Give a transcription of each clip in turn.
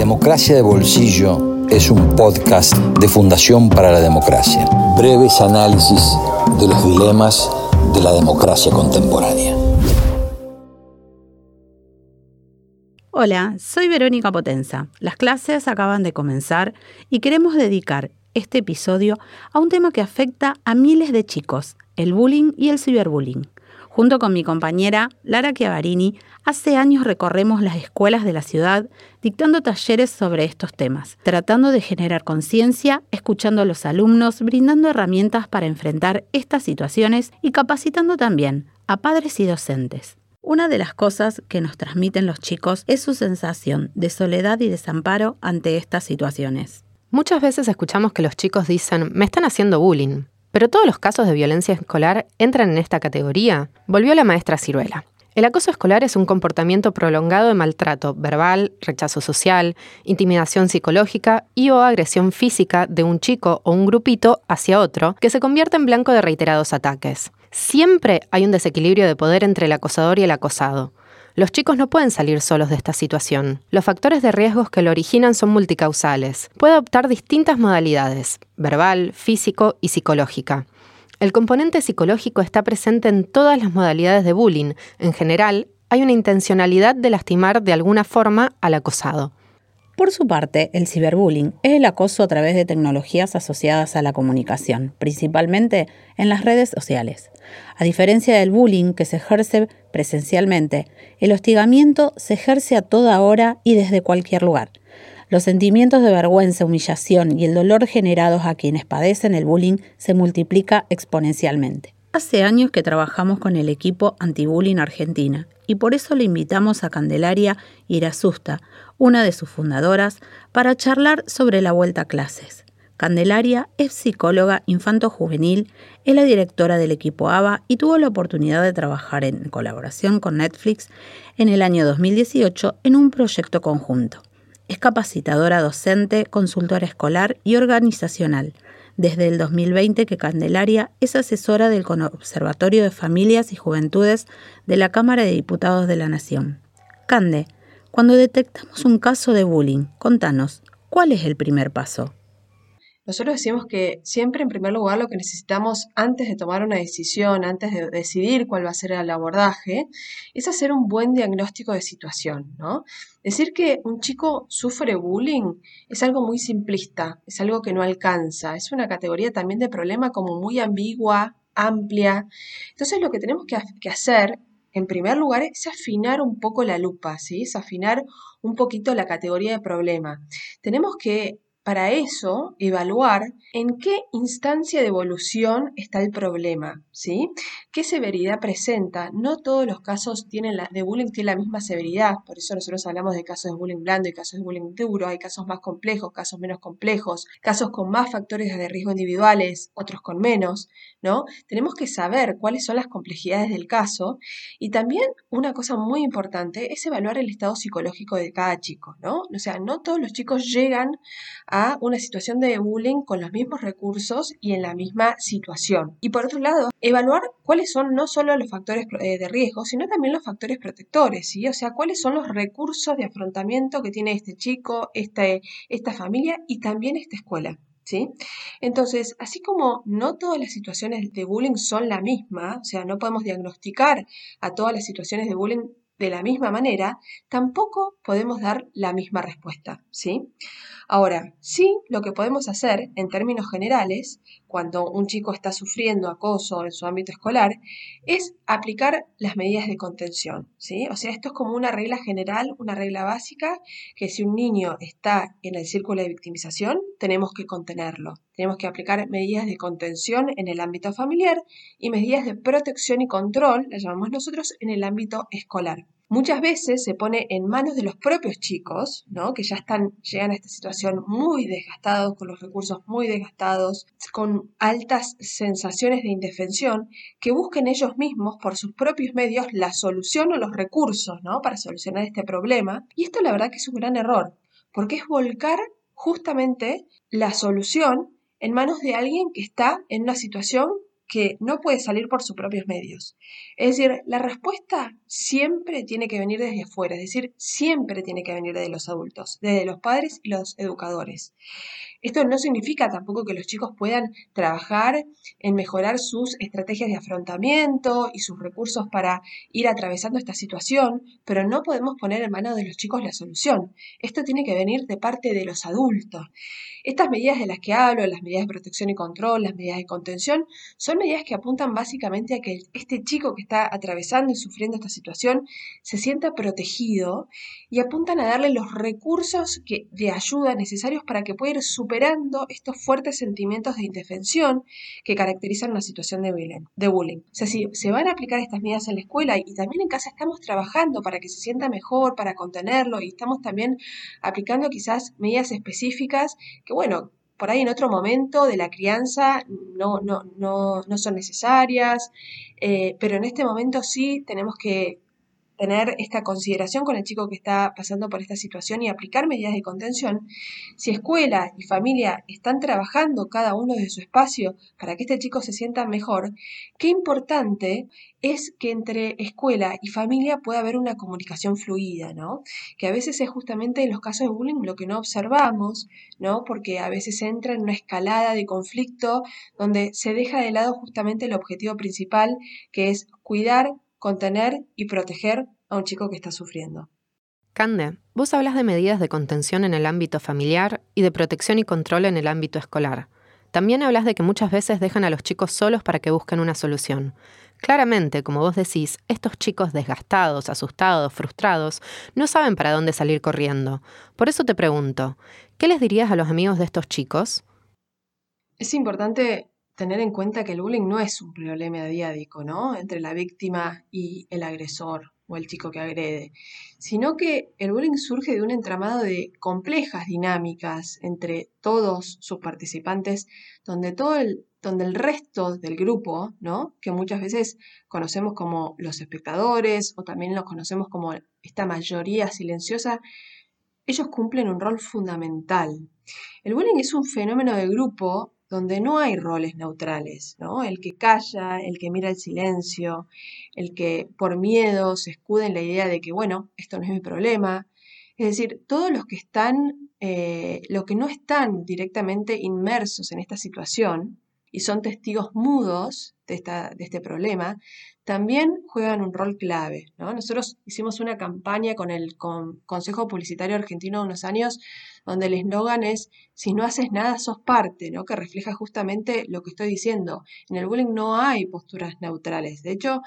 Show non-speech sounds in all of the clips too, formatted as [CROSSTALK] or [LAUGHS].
Democracia de Bolsillo es un podcast de Fundación para la Democracia. Breves análisis de los dilemas de la democracia contemporánea. Hola, soy Verónica Potenza. Las clases acaban de comenzar y queremos dedicar este episodio a un tema que afecta a miles de chicos, el bullying y el ciberbullying. Junto con mi compañera Lara Chiavarini, hace años recorremos las escuelas de la ciudad dictando talleres sobre estos temas, tratando de generar conciencia, escuchando a los alumnos, brindando herramientas para enfrentar estas situaciones y capacitando también a padres y docentes. Una de las cosas que nos transmiten los chicos es su sensación de soledad y desamparo ante estas situaciones. Muchas veces escuchamos que los chicos dicen, me están haciendo bullying. Pero todos los casos de violencia escolar entran en esta categoría, volvió la maestra Ciruela. El acoso escolar es un comportamiento prolongado de maltrato verbal, rechazo social, intimidación psicológica y o agresión física de un chico o un grupito hacia otro que se convierte en blanco de reiterados ataques. Siempre hay un desequilibrio de poder entre el acosador y el acosado. Los chicos no pueden salir solos de esta situación. Los factores de riesgos que lo originan son multicausales. Puede adoptar distintas modalidades, verbal, físico y psicológica. El componente psicológico está presente en todas las modalidades de bullying. En general, hay una intencionalidad de lastimar de alguna forma al acosado. Por su parte, el ciberbullying es el acoso a través de tecnologías asociadas a la comunicación, principalmente en las redes sociales. A diferencia del bullying que se ejerce presencialmente, el hostigamiento se ejerce a toda hora y desde cualquier lugar. Los sentimientos de vergüenza, humillación y el dolor generados a quienes padecen el bullying se multiplica exponencialmente. Hace años que trabajamos con el equipo Antibullying Argentina y por eso le invitamos a Candelaria Irasusta, una de sus fundadoras, para charlar sobre la vuelta a clases. Candelaria es psicóloga infanto-juvenil, es la directora del equipo ABA y tuvo la oportunidad de trabajar en colaboración con Netflix en el año 2018 en un proyecto conjunto. Es capacitadora docente, consultora escolar y organizacional. Desde el 2020 que Candelaria es asesora del Observatorio de Familias y Juventudes de la Cámara de Diputados de la Nación. Cande, cuando detectamos un caso de bullying, contanos, ¿cuál es el primer paso? Nosotros decimos que siempre en primer lugar lo que necesitamos antes de tomar una decisión, antes de decidir cuál va a ser el abordaje, es hacer un buen diagnóstico de situación, ¿no? Decir que un chico sufre bullying es algo muy simplista, es algo que no alcanza, es una categoría también de problema como muy ambigua, amplia. Entonces lo que tenemos que, que hacer en primer lugar, es afinar un poco la lupa, ¿sí? Es afinar un poquito la categoría de problema. Tenemos que para eso evaluar en qué instancia de evolución está el problema, ¿sí? ¿Qué severidad presenta? No todos los casos tienen la, de bullying tienen la misma severidad, por eso nosotros hablamos de casos de bullying blando y casos de bullying duro, hay casos más complejos, casos menos complejos, casos con más factores de riesgo individuales, otros con menos, ¿no? Tenemos que saber cuáles son las complejidades del caso y también una cosa muy importante es evaluar el estado psicológico de cada chico, ¿no? O sea, no todos los chicos llegan a una situación de bullying con los mismos recursos y en la misma situación. Y por otro lado, evaluar cuáles son no solo los factores eh, de riesgo, sino también los factores protectores, ¿sí? O sea, cuáles son los recursos de afrontamiento que tiene este chico, este, esta familia y también esta escuela. ¿Sí? Entonces, así como no todas las situaciones de bullying son la misma, o sea, no podemos diagnosticar a todas las situaciones de bullying de la misma manera, tampoco podemos dar la misma respuesta, ¿sí? Ahora, sí, lo que podemos hacer en términos generales, cuando un chico está sufriendo acoso en su ámbito escolar, es aplicar las medidas de contención, ¿sí? O sea, esto es como una regla general, una regla básica, que si un niño está en el círculo de victimización, tenemos que contenerlo. Tenemos que aplicar medidas de contención en el ámbito familiar y medidas de protección y control, las llamamos nosotros, en el ámbito escolar muchas veces se pone en manos de los propios chicos, ¿no? que ya están, llegan a esta situación muy desgastados, con los recursos muy desgastados, con altas sensaciones de indefensión, que busquen ellos mismos por sus propios medios la solución o los recursos ¿no? para solucionar este problema. Y esto la verdad que es un gran error, porque es volcar justamente la solución en manos de alguien que está en una situación que no puede salir por sus propios medios. Es decir, la respuesta siempre tiene que venir desde afuera, es decir, siempre tiene que venir de los adultos, desde los padres y los educadores. Esto no significa tampoco que los chicos puedan trabajar en mejorar sus estrategias de afrontamiento y sus recursos para ir atravesando esta situación, pero no podemos poner en manos de los chicos la solución. Esto tiene que venir de parte de los adultos. Estas medidas de las que hablo, las medidas de protección y control, las medidas de contención, son medidas que apuntan básicamente a que este chico que está atravesando y sufriendo esta situación se sienta protegido y apuntan a darle los recursos que, de ayuda necesarios para que pueda ir superando estos fuertes sentimientos de indefensión que caracterizan una situación de bullying. De bullying. O sea, si se van a aplicar estas medidas en la escuela y también en casa estamos trabajando para que se sienta mejor, para contenerlo y estamos también aplicando quizás medidas específicas que, bueno, por ahí en otro momento de la crianza no, no, no, no son necesarias, eh, pero en este momento sí tenemos que tener esta consideración con el chico que está pasando por esta situación y aplicar medidas de contención, si escuela y familia están trabajando cada uno de su espacio para que este chico se sienta mejor, qué importante es que entre escuela y familia pueda haber una comunicación fluida, ¿no? Que a veces es justamente en los casos de bullying lo que no observamos, ¿no? Porque a veces entra en una escalada de conflicto donde se deja de lado justamente el objetivo principal, que es cuidar contener y proteger a un chico que está sufriendo. Cande, vos hablas de medidas de contención en el ámbito familiar y de protección y control en el ámbito escolar. También hablas de que muchas veces dejan a los chicos solos para que busquen una solución. Claramente, como vos decís, estos chicos desgastados, asustados, frustrados, no saben para dónde salir corriendo. Por eso te pregunto, ¿qué les dirías a los amigos de estos chicos? Es importante tener en cuenta que el bullying no es un problema diádico, ¿no? Entre la víctima y el agresor o el chico que agrede, sino que el bullying surge de un entramado de complejas dinámicas entre todos sus participantes, donde todo el, donde el resto del grupo, ¿no? que muchas veces conocemos como los espectadores o también los conocemos como esta mayoría silenciosa, ellos cumplen un rol fundamental. El bullying es un fenómeno de grupo donde no hay roles neutrales, ¿no? El que calla, el que mira el silencio, el que por miedo se escuda en la idea de que, bueno, esto no es mi problema. Es decir, todos los que están, eh, los que no están directamente inmersos en esta situación y son testigos mudos de, esta, de este problema, también juegan un rol clave. ¿no? Nosotros hicimos una campaña con el Consejo Publicitario Argentino unos años donde el eslogan es, si no haces nada, sos parte, ¿no? que refleja justamente lo que estoy diciendo. En el bullying no hay posturas neutrales. De hecho,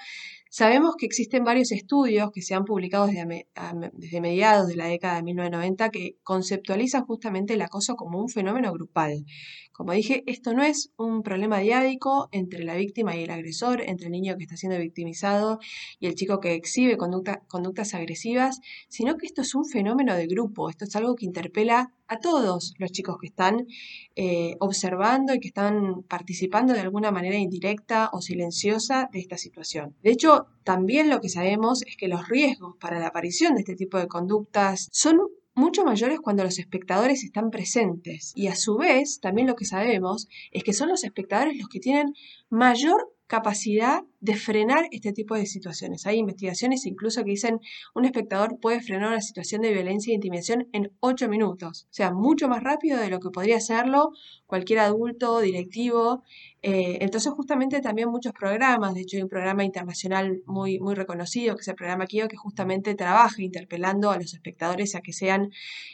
sabemos que existen varios estudios que se han publicado desde, mediados de la década de 1990 que conceptualizan justamente el acoso como un fenómeno grupal. Como dije, esto no es un problema diádico entre la víctima y el agresor, entre el niño que está siendo victimizado y el chico que exhibe conductas agresivas, sino que esto es un fenómeno de grupo, esto es algo que interpela a todos los chicos que están eh, observando y que están participando de alguna manera indirecta o silenciosa de esta situación. De hecho, también lo que sabemos es que los riesgos para la aparición de este tipo de conductas son mucho mayores cuando los espectadores están presentes. Y a su vez, también lo que sabemos es que son los espectadores los que tienen mayor capacidad de frenar este tipo de situaciones. Hay investigaciones incluso que dicen un espectador puede frenar una situación de violencia e intimidación en 8 minutos, o sea, mucho más rápido de lo que podría hacerlo cualquier adulto, directivo. Eh, entonces, justamente también muchos programas, de hecho hay un programa internacional muy, muy reconocido, que es el programa KIO, que justamente trabaja interpelando a los espectadores a que sean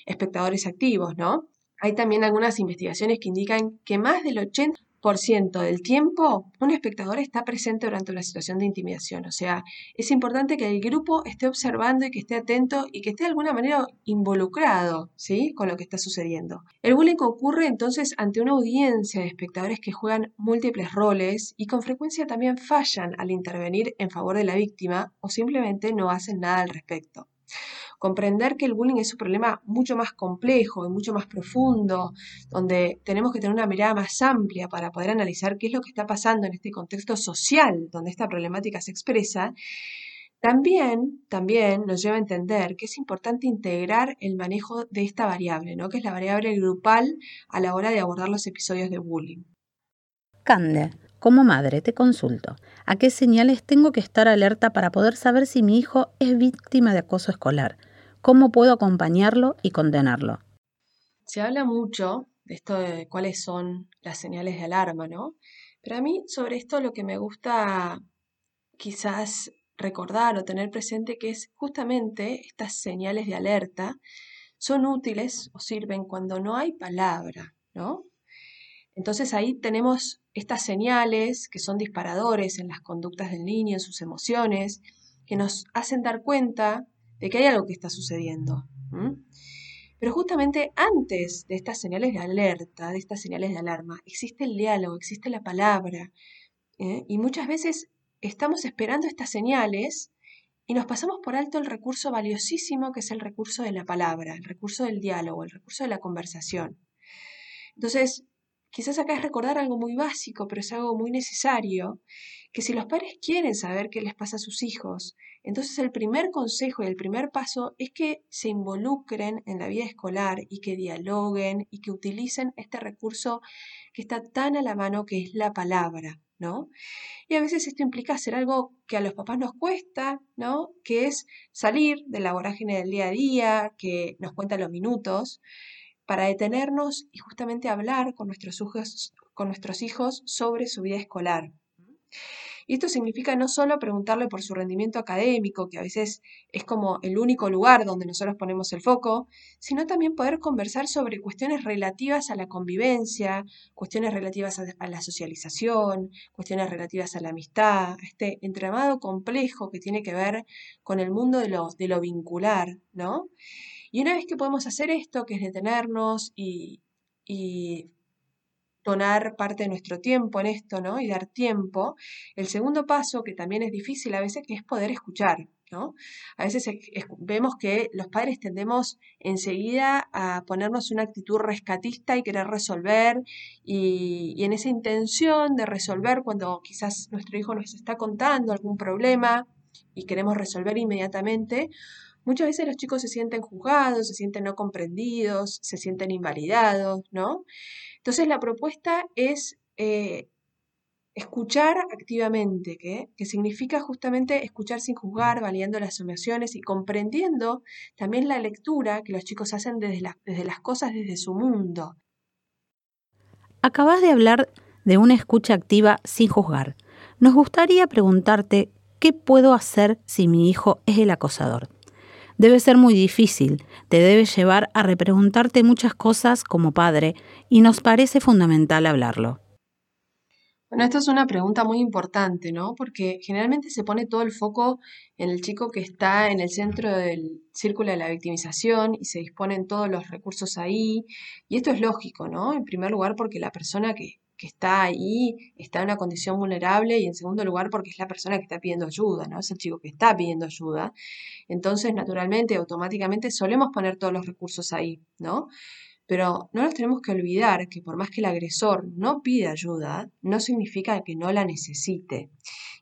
espectadores activos, ¿no? Hay también algunas investigaciones que indican que más del 80 por ciento del tiempo un espectador está presente durante una situación de intimidación. O sea, es importante que el grupo esté observando y que esté atento y que esté de alguna manera involucrado ¿sí? con lo que está sucediendo. El bullying ocurre entonces ante una audiencia de espectadores que juegan múltiples roles y con frecuencia también fallan al intervenir en favor de la víctima o simplemente no hacen nada al respecto comprender que el bullying es un problema mucho más complejo y mucho más profundo, donde tenemos que tener una mirada más amplia para poder analizar qué es lo que está pasando en este contexto social donde esta problemática se expresa, también, también nos lleva a entender que es importante integrar el manejo de esta variable, ¿no? que es la variable grupal a la hora de abordar los episodios de bullying. Cande, Como madre, te consulto, ¿a qué señales tengo que estar alerta para poder saber si mi hijo es víctima de acoso escolar? ¿Cómo puedo acompañarlo y contenerlo? Se habla mucho de esto de cuáles son las señales de alarma, ¿no? Pero a mí sobre esto lo que me gusta quizás recordar o tener presente que es justamente estas señales de alerta son útiles o sirven cuando no hay palabra, ¿no? Entonces ahí tenemos estas señales que son disparadores en las conductas del niño, en sus emociones, que nos hacen dar cuenta de que hay algo que está sucediendo. Pero justamente antes de estas señales de alerta, de estas señales de alarma, existe el diálogo, existe la palabra. ¿eh? Y muchas veces estamos esperando estas señales y nos pasamos por alto el recurso valiosísimo que es el recurso de la palabra, el recurso del diálogo, el recurso de la conversación. Entonces, quizás acá es recordar algo muy básico, pero es algo muy necesario, que si los padres quieren saber qué les pasa a sus hijos, entonces el primer consejo y el primer paso es que se involucren en la vida escolar y que dialoguen y que utilicen este recurso que está tan a la mano que es la palabra, ¿no? Y a veces esto implica hacer algo que a los papás nos cuesta, ¿no? Que es salir de la vorágine del día a día, que nos cuenta los minutos, para detenernos y justamente hablar con nuestros hijos, con nuestros hijos sobre su vida escolar. Y esto significa no solo preguntarle por su rendimiento académico, que a veces es como el único lugar donde nosotros ponemos el foco, sino también poder conversar sobre cuestiones relativas a la convivencia, cuestiones relativas a, la socialización, cuestiones relativas a la amistad, este entramado complejo que tiene que ver con el mundo de lo, de lo vincular, ¿no? Y una vez que podemos hacer esto, que es detenernos y, y donar parte de nuestro tiempo en esto, ¿no? Y dar tiempo. El segundo paso, que también es difícil a veces, que es poder escuchar, ¿no? A veces vemos que los padres tendemos enseguida a ponernos una actitud rescatista y querer resolver, y, y en esa intención de resolver cuando quizás nuestro hijo nos está contando algún problema y queremos resolver inmediatamente, Muchas veces los chicos se sienten juzgados, se sienten no comprendidos, se sienten invalidados, ¿no? Entonces la propuesta es eh, escuchar activamente, ¿qué? que significa justamente escuchar sin juzgar, validando las emociones y comprendiendo también la lectura que los chicos hacen desde, desde las cosas, desde su mundo. Acabas de hablar de una escucha activa sin juzgar. Nos gustaría preguntarte qué puedo hacer si mi hijo es el acosador debe ser muy difícil, te debe llevar a repreguntarte muchas cosas como padre y nos parece fundamental hablarlo. Bueno, esta es una pregunta muy importante, ¿no? Porque generalmente se pone todo el foco en el chico que está en el centro del círculo de la victimización y se disponen todos los recursos ahí. Y esto es lógico, ¿no? En primer lugar porque la persona que, que está ahí está en una condición vulnerable y en segundo lugar porque es la persona que está pidiendo ayuda, ¿no? Es el chico que está pidiendo ayuda. Entonces, naturalmente, automáticamente solemos poner todos los recursos ahí, ¿no? Pero no nos tenemos que olvidar que por más que el agresor no pide ayuda, no significa que no la necesite.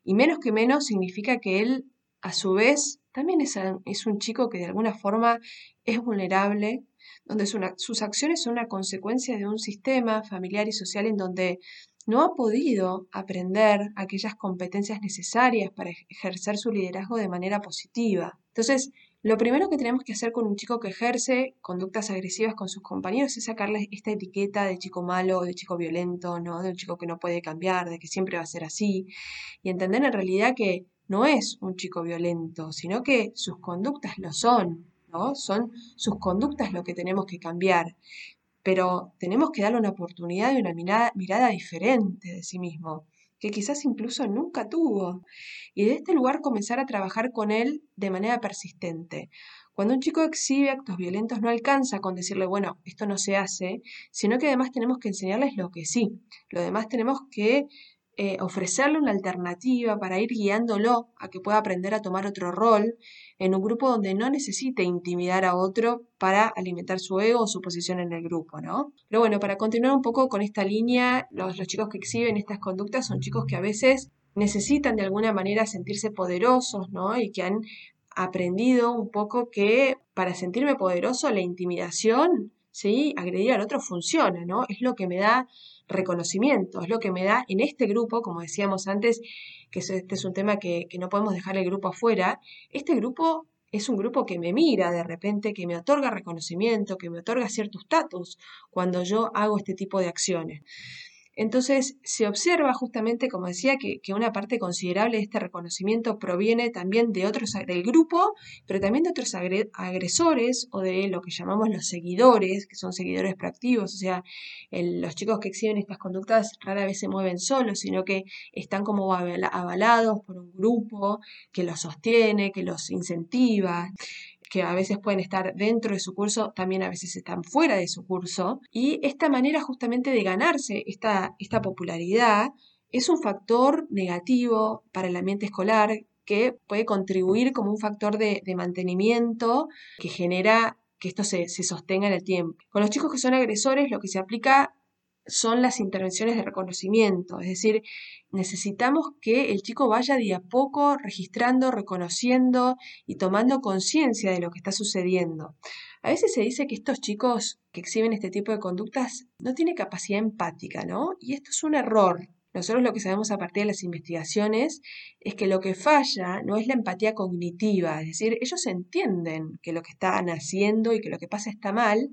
Y menos que menos significa que él, a su vez, también es un chico que de alguna forma es vulnerable donde sus acciones son una consecuencia de un sistema familiar y social en donde no ha podido aprender aquellas competencias necesarias para ejercer su liderazgo de manera positiva. Entonces, lo primero que tenemos que hacer con un chico que ejerce conductas agresivas con sus compañeros es sacarle esta etiqueta de chico malo, de chico violento, ¿no? de un chico que no puede cambiar, de que siempre va a ser así, y entender en realidad que no es un chico violento, sino que sus conductas lo son, son sus conductas lo que tenemos que cambiar, pero tenemos que darle una oportunidad y una mirada, mirada diferente de sí mismo, que quizás incluso nunca tuvo, y de este lugar comenzar a trabajar con él de manera persistente. Cuando un chico exhibe actos violentos no alcanza con decirle, bueno, esto no se hace, sino que además tenemos que enseñarles lo que sí. Lo demás tenemos que eh, ofrecerle una alternativa para ir guiándolo a que pueda aprender a tomar otro rol en un grupo donde no necesite intimidar a otro para alimentar su ego o su posición en el grupo, ¿no? Pero bueno, para continuar un poco con esta línea, los, los chicos que exhiben estas conductas son chicos que a veces necesitan de alguna manera sentirse poderosos, ¿no? Y que han aprendido un poco que para sentirme poderoso la intimidación ¿sí? Agredir al otro funciona, ¿no? Es lo que me da reconocimiento, es lo que me da en este grupo, como decíamos antes, que este es un tema que, no podemos dejar el grupo afuera, este grupo es un grupo que me mira de repente, que me otorga reconocimiento, que me otorga cierto estatus cuando yo hago este tipo de acciones. Entonces se observa justamente, como decía, que, una parte considerable de este reconocimiento proviene también de otros del grupo, pero también de otros agresores o de lo que llamamos los seguidores, que son seguidores proactivos, o sea, los chicos que exhiben estas conductas rara vez se mueven solos, sino que están como avalados por un grupo que los sostiene, que los incentiva que a veces pueden estar dentro de su curso, también a veces están fuera de su curso. Y esta manera justamente de ganarse esta, esta popularidad es un factor negativo para el ambiente escolar que puede contribuir como un factor de, mantenimiento que genera que esto se, se, sostenga en el tiempo. Con los chicos que son agresores, lo que se aplica son las intervenciones de reconocimiento, es decir, necesitamos que el chico vaya de a poco registrando, reconociendo y tomando conciencia de lo que está sucediendo. A veces se dice que estos chicos que exhiben este tipo de conductas no tienen capacidad empática, ¿no? Y esto es un error. Nosotros lo que sabemos a partir de las investigaciones es que lo que falla no es la empatía cognitiva, es decir, ellos entienden que lo que están haciendo y que lo que pasa está mal,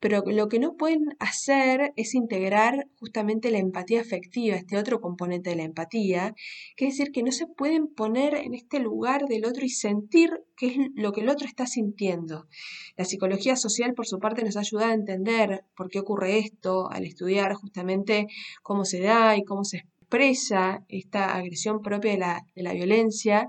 pero lo que no pueden hacer es integrar justamente la empatía afectiva, este otro componente de la empatía, que es decir, que no se pueden poner en este lugar del otro y sentir qué es lo que el otro está sintiendo. La psicología social, por su parte, nos ayuda a entender por qué ocurre esto, al estudiar justamente cómo se da y cómo se expresa esta agresión propia de la, de la violencia,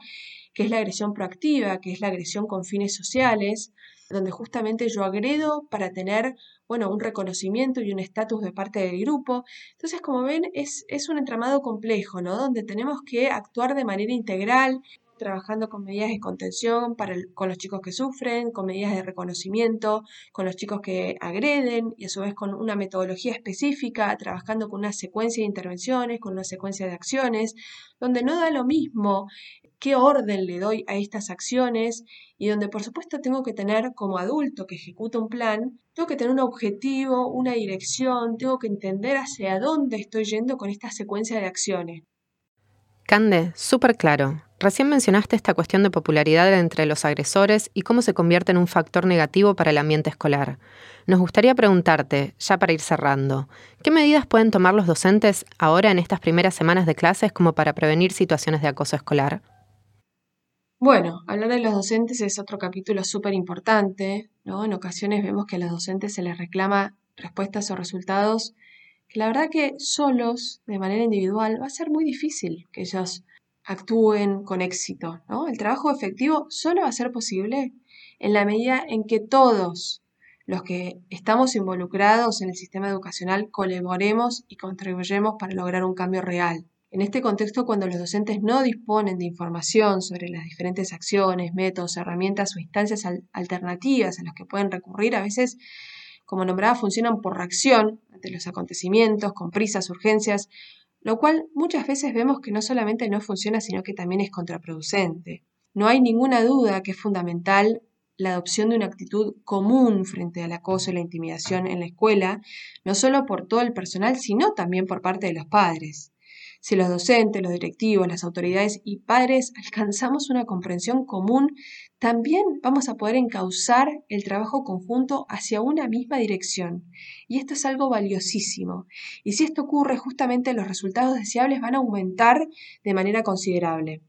que es la agresión proactiva, que es la agresión con fines sociales, donde justamente yo agredo para tener, bueno, un reconocimiento y un estatus de parte del grupo. Entonces, como ven, es, es un entramado complejo, ¿no? Donde tenemos que actuar de manera integral, trabajando con medidas de contención para con los chicos que sufren, con medidas de reconocimiento, con los chicos que agreden y a su vez con una metodología específica, trabajando con una secuencia de intervenciones, con una secuencia de acciones, donde no da lo mismo qué orden le doy a estas acciones y donde por supuesto tengo que tener como adulto que ejecuta un plan, tengo que tener un objetivo, una dirección, tengo que entender hacia dónde estoy yendo con esta secuencia de acciones. Cande, súper claro. Recién mencionaste esta cuestión de popularidad entre los agresores y cómo se convierte en un factor negativo para el ambiente escolar. Nos gustaría preguntarte, ya para ir cerrando, ¿qué medidas pueden tomar los docentes ahora en estas primeras semanas de clases como para prevenir situaciones de acoso escolar? Bueno, hablar de los docentes es otro capítulo súper importante, ¿no? En ocasiones vemos que a los docentes se les reclama respuestas o resultados que la verdad que solos, de manera individual, va a ser muy difícil que ellos actúen con éxito. El trabajo efectivo solo va a ser posible en la medida en que todos los que estamos involucrados en el sistema educacional colaboremos y contribuyemos para lograr un cambio real. En este contexto, cuando los docentes no disponen de información sobre las diferentes acciones, métodos, herramientas o instancias alternativas a las que pueden recurrir, a veces, como nombraba, funcionan por reacción ante los acontecimientos, con prisas, urgencias, lo cual muchas veces vemos que no solamente no funciona, sino que también es contraproducente. No hay ninguna duda que es fundamental la adopción de una actitud común frente al acoso y la intimidación en la escuela, no solo por todo el personal, sino también por parte de los padres. Si los docentes, los directivos, las autoridades y padres [LAUGHS] alcanzamos una comprensión común, también vamos a poder encauzar el trabajo conjunto hacia una misma dirección. Y esto es algo valiosísimo. Y si esto ocurre, justamente los resultados deseables van a aumentar de manera considerable.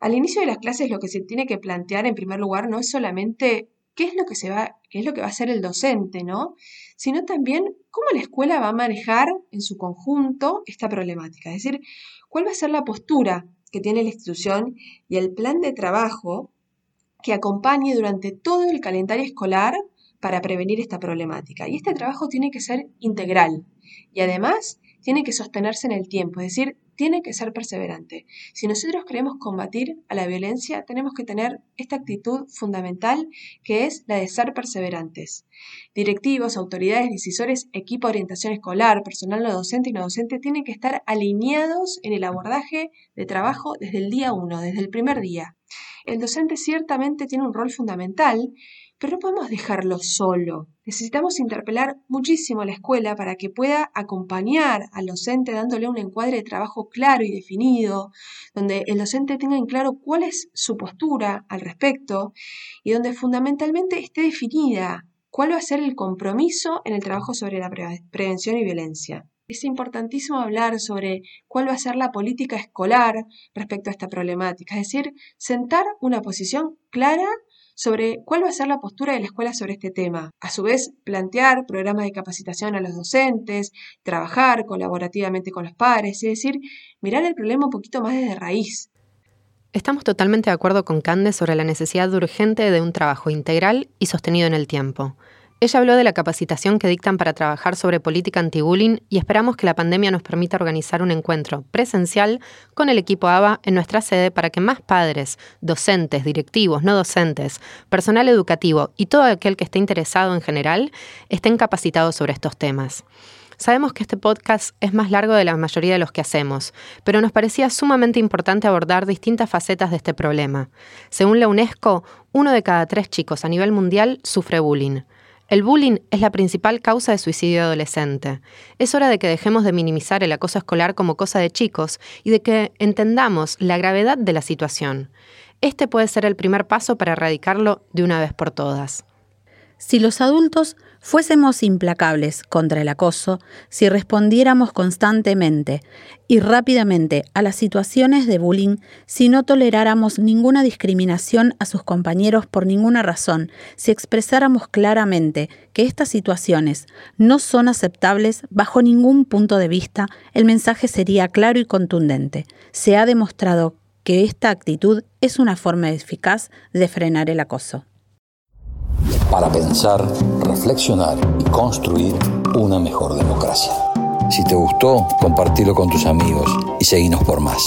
Al inicio de las clases lo que se tiene que plantear en primer lugar no es solamente qué es lo que se va, qué es lo que va a hacer el docente, ¿no? Sino también cómo la escuela va a manejar en su conjunto esta problemática. Es decir, cuál va a ser la postura que tiene la institución y el plan de trabajo que acompañe durante todo el calendario escolar para prevenir esta problemática. Y este trabajo tiene que ser integral y además tiene que sostenerse en el tiempo, es decir, tiene que ser perseverante. Si nosotros queremos combatir a la violencia, tenemos que tener esta actitud fundamental que es la de ser perseverantes. Directivos, autoridades, decisores, equipo de orientación escolar, personal no docente y no docente tienen que estar alineados en el abordaje de trabajo desde el día uno, desde el primer día. El docente ciertamente tiene un rol fundamental, pero no podemos dejarlo solo. Necesitamos interpelar muchísimo a la escuela para que pueda acompañar al docente dándole un encuadre de trabajo claro y definido, donde el docente tenga en claro cuál es su postura al respecto y donde fundamentalmente esté definida cuál va a ser el compromiso en el trabajo sobre la prevención y violencia. Es importantísimo hablar sobre cuál va a ser la política escolar respecto a esta problemática, es decir, sentar una posición clara sobre cuál va a ser la postura de la escuela sobre este tema. A su vez, plantear programas de capacitación a los docentes, trabajar colaborativamente con los padres, es decir, mirar el problema un poquito más desde raíz. Estamos totalmente de acuerdo con Cande sobre la necesidad urgente de un trabajo integral y sostenido en el tiempo. Ella habló de la capacitación que dictan para trabajar sobre política anti-bullying y esperamos que la pandemia nos permita organizar un encuentro presencial con el equipo ABA en nuestra sede para que más padres, docentes, directivos, no docentes, personal educativo y todo aquel que esté interesado en general estén capacitados sobre estos temas. Sabemos que este podcast es más largo de la mayoría de los que hacemos, pero nos parecía sumamente importante abordar distintas facetas de este problema. Según la UNESCO, uno de cada tres chicos a nivel mundial sufre bullying. El bullying es la principal causa de suicidio adolescente. Es hora de que dejemos de minimizar el acoso escolar como cosa de chicos y de que entendamos la gravedad de la situación. Este puede ser el primer paso para erradicarlo de una vez por todas. Si los adultos fuésemos implacables contra el acoso, si respondiéramos constantemente y rápidamente a las situaciones de bullying, si no toleráramos ninguna discriminación a sus compañeros por ninguna razón, si expresáramos claramente que estas situaciones no son aceptables bajo ningún punto de vista, el mensaje sería claro y contundente. Se ha demostrado que esta actitud es una forma eficaz de frenar el acoso para pensar, reflexionar y construir una mejor democracia. Si te gustó, compartilo con tus amigos y seguinos por más.